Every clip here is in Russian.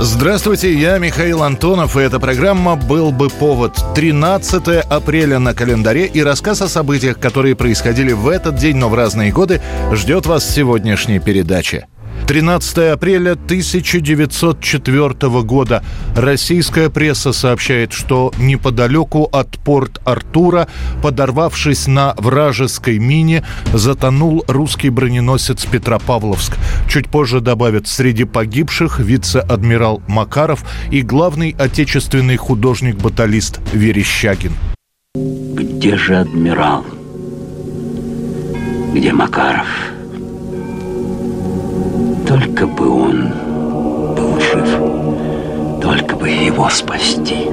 Здравствуйте, я Михаил Антонов, и эта программа «Был бы повод». 13 апреля на календаре и рассказ о событиях, которые происходили в этот день, но в разные годы, ждет вас сегодняшней передаче. 13 апреля 1904 года российская пресса сообщает, что неподалеку от порт Артура, подорвавшись на вражеской мине, затонул русский броненосец Петропавловск. Чуть позже добавят, среди погибших вице-адмирал Макаров и главный отечественный художник-баталист Верещагин. Где же адмирал? Где Макаров? Только бы он был жив, только бы его спасти.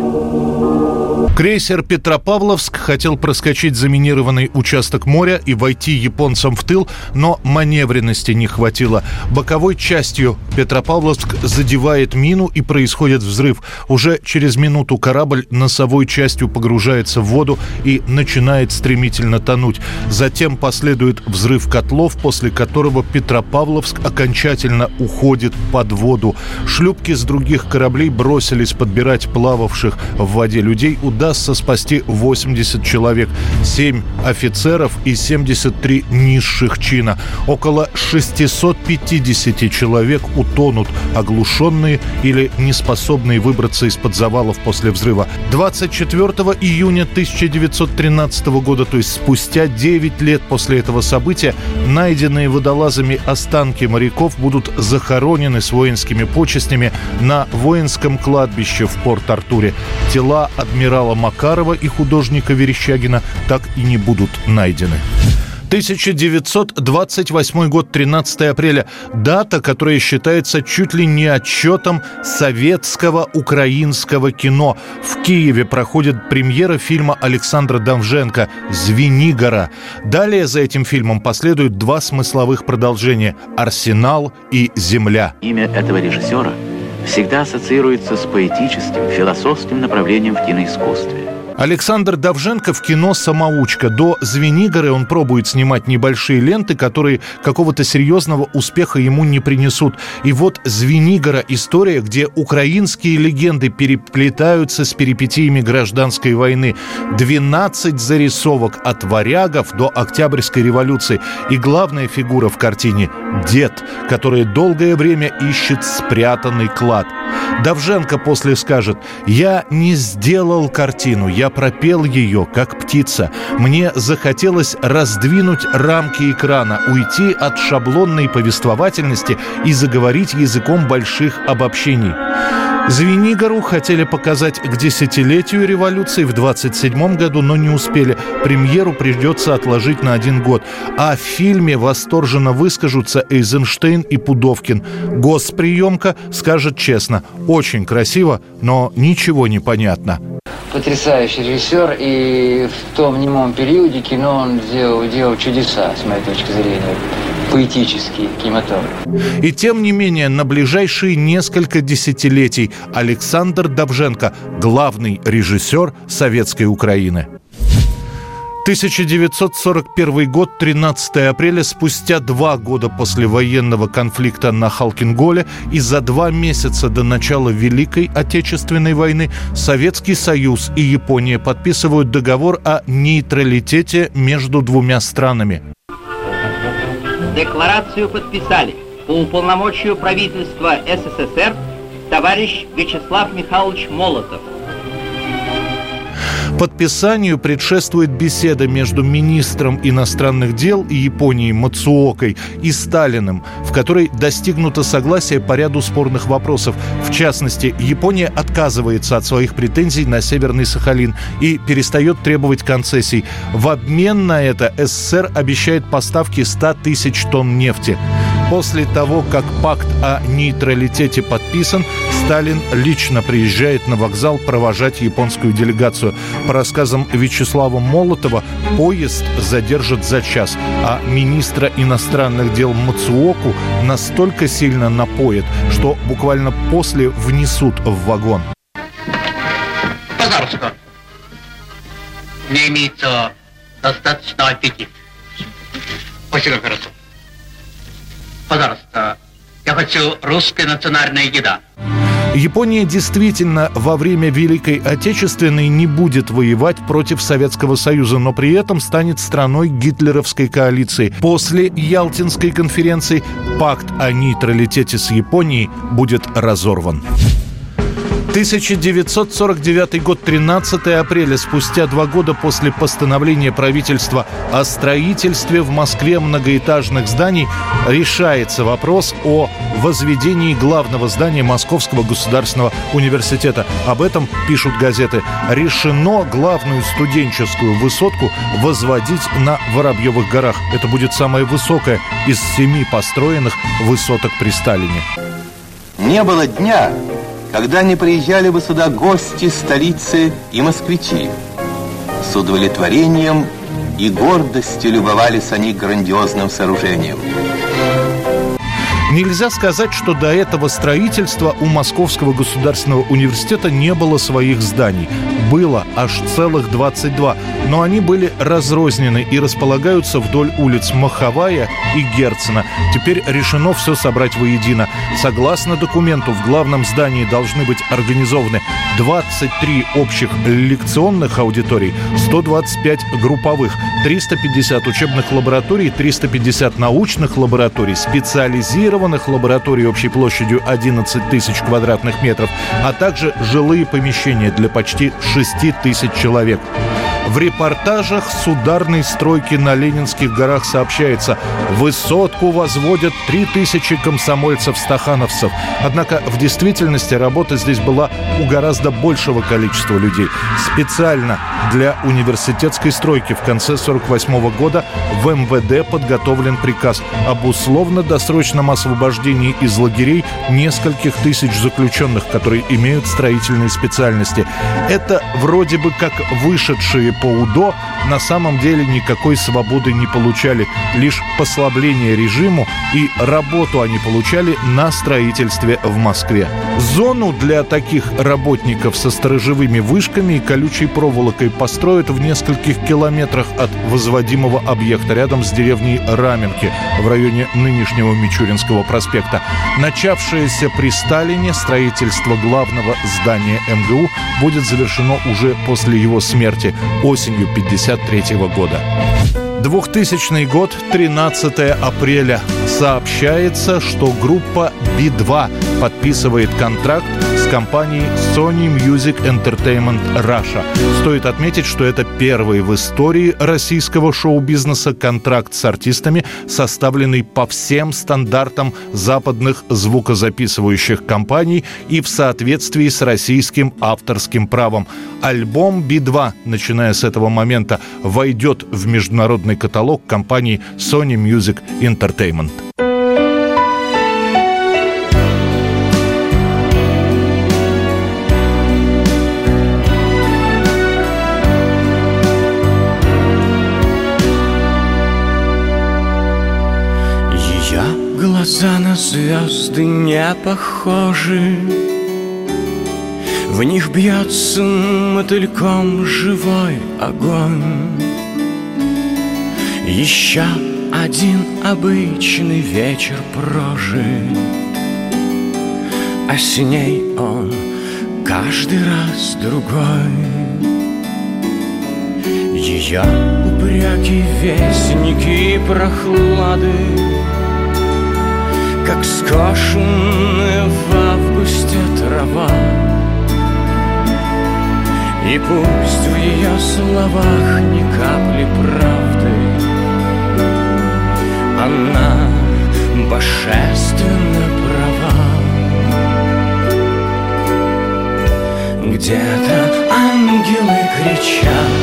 Крейсер «Петропавловск» хотел проскочить заминированный участок моря и войти японцам в тыл, но маневренности не хватило. Боковой частью Петропавловск задевает мину и происходит взрыв. Уже через минуту корабль носовой частью погружается в воду и начинает стремительно тонуть. Затем последует взрыв котлов, после которого Петропавловск окончательно уходит под воду. Шлюпки с других кораблей бросились подбирать плававших в воде людей. Удастся спасти 80 человек, 7 офицеров и 73 низших чина. Около 650 человек утонут, оглушенные или неспособные выбраться из-под завалов после взрыва. 24 июня 1913 года, то есть спустя 9 лет после этого события, найденные водолазами останки моряков будут захоронены с воинскими почестями на воинском кладбище в Порт-Артуре. Тела адмирала Макарова и художника Верещагина так и не будут найдены. 1928 год, 13 апреля. Дата, которая считается чуть ли не отчетом советского украинского кино. В Киеве проходит премьера фильма Александра Давженко «Звенигора». Далее за этим фильмом последуют два смысловых продолжения «Арсенал» и «Земля». Имя этого режиссера – всегда ассоциируется с поэтическим, философским направлением в киноискусстве. Александр Давженко в кино «Самоучка». До «Звенигоры» он пробует снимать небольшие ленты, которые какого-то серьезного успеха ему не принесут. И вот «Звенигора» — история, где украинские легенды переплетаются с перипетиями гражданской войны. 12 зарисовок от варягов до Октябрьской революции. И главная фигура в картине — дед, который долгое время ищет спрятанный клад. Давженко после скажет «Я не сделал картину, я я пропел ее, как птица. Мне захотелось раздвинуть рамки экрана, уйти от шаблонной повествовательности и заговорить языком больших обобщений. Звенигору хотели показать к десятилетию революции в 27 году, но не успели. Премьеру придется отложить на один год. А в фильме восторженно выскажутся Эйзенштейн и Пудовкин. Госприемка скажет честно, очень красиво, но ничего не понятно потрясающий режиссер, и в том немом периоде кино он делал, делал чудеса, с моей точки зрения поэтический кинематограф. И тем не менее, на ближайшие несколько десятилетий Александр Давженко – главный режиссер советской Украины. 1941 год, 13 апреля, спустя два года после военного конфликта на Халкинголе и за два месяца до начала Великой Отечественной войны Советский Союз и Япония подписывают договор о нейтралитете между двумя странами. Декларацию подписали по уполномочию правительства СССР товарищ Вячеслав Михайлович Молотов – Подписанию предшествует беседа между министром иностранных дел Японии Мацуокой и Сталиным, в которой достигнуто согласие по ряду спорных вопросов. В частности, Япония отказывается от своих претензий на Северный Сахалин и перестает требовать концессий. В обмен на это СССР обещает поставки 100 тысяч тонн нефти. После того, как пакт о нейтралитете подписан, Сталин лично приезжает на вокзал провожать японскую делегацию. По рассказам Вячеслава Молотова, поезд задержат за час, а министра иностранных дел Мацуоку настолько сильно напоят, что буквально после внесут в вагон. Пожалуйста. Не имеется достаточно аппетит. Очень хорошо. Пожалуйста, я хочу русская национальная еда. Япония действительно во время Великой Отечественной не будет воевать против Советского Союза, но при этом станет страной гитлеровской коалиции. После Ялтинской конференции пакт о нейтралитете с Японией будет разорван. 1949 год, 13 апреля, спустя два года после постановления правительства о строительстве в Москве многоэтажных зданий, решается вопрос о возведении главного здания Московского государственного университета. Об этом пишут газеты. Решено главную студенческую высотку возводить на Воробьевых горах. Это будет самая высокая из семи построенных высоток при Сталине. Не было дня, когда не приезжали бы сюда гости столицы и москвичи. С удовлетворением и гордостью любовались они грандиозным сооружением. Нельзя сказать, что до этого строительства у Московского государственного университета не было своих зданий. Было аж целых 22, но они были разрознены и располагаются вдоль улиц Маховая и Герцена. Теперь решено все собрать воедино. Согласно документу, в главном здании должны быть организованы 23 общих лекционных аудиторий, 125 групповых, 350 учебных лабораторий, 350 научных лабораторий, специализированных инновационных лабораторий общей площадью 11 тысяч квадратных метров, а также жилые помещения для почти 6 тысяч человек. В репортажах с ударной стройки на Ленинских горах сообщается, высотку возводят 3000 комсомольцев-стахановцев. Однако в действительности работа здесь была у гораздо большего количества людей. Специально для университетской стройки в конце 48 года в МВД подготовлен приказ об условно-досрочном освобождении из лагерей нескольких тысяч заключенных, которые имеют строительные специальности. Это вроде бы как вышедшие по УДО на самом деле никакой свободы не получали, лишь послабление режиму и работу они получали на строительстве в Москве. Зону для таких работников со сторожевыми вышками и колючей проволокой построят в нескольких километрах от возводимого объекта рядом с деревней Раменки в районе нынешнего Мичуринского проспекта. Начавшееся при Сталине строительство главного здания МГУ будет завершено уже после его смерти осенью 1953 года. 2000 год, 13 апреля. Сообщается, что группа B2 подписывает контракт с компанией Sony Music Entertainment Russia. Стоит отметить, что это первый в истории российского шоу-бизнеса контракт с артистами, составленный по всем стандартам западных звукозаписывающих компаний и в соответствии с российским авторским правом. Альбом B2, начиная с этого момента, войдет в международный каталог компании Sony Music Entertainment. глаза на звезды не похожи В них бьется мотыльком живой огонь Еще один обычный вечер прожит. А с ней он каждый раз другой. Ее упреки, вестники прохлады как скошенная в августе трава. И пусть в ее словах ни капли правды ангелы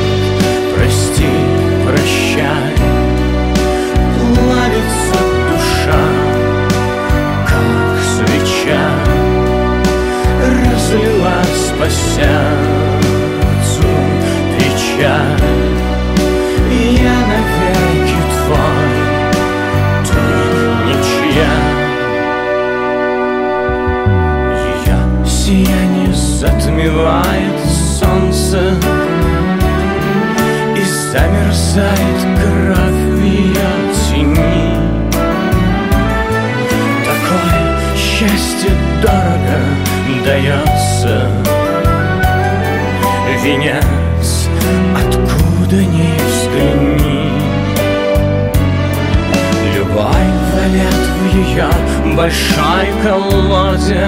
дается Венец, откуда ни взгляни. Любовь валят в ее большой колоде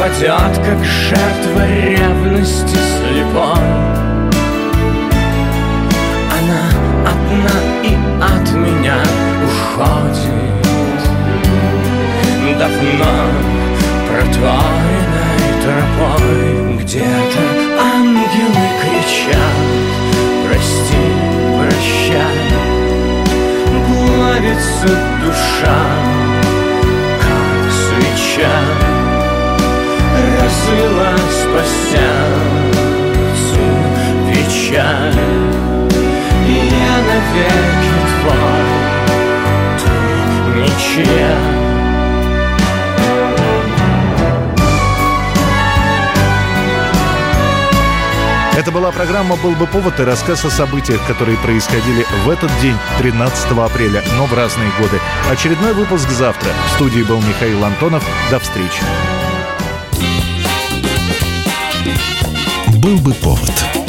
Падет, как жертва ревности слепой Она одна и от меня уходит. Давно протворенной тропой Где-то ангелы кричат. Прости, прощай. Плавится душа, как свеча. Разлилась по сердцу печаль. И я навеки твой, ты ничья Это была программа «Был бы повод» и рассказ о событиях, которые происходили в этот день, 13 апреля, но в разные годы. Очередной выпуск завтра. В студии был Михаил Антонов. До встречи. «Был бы повод»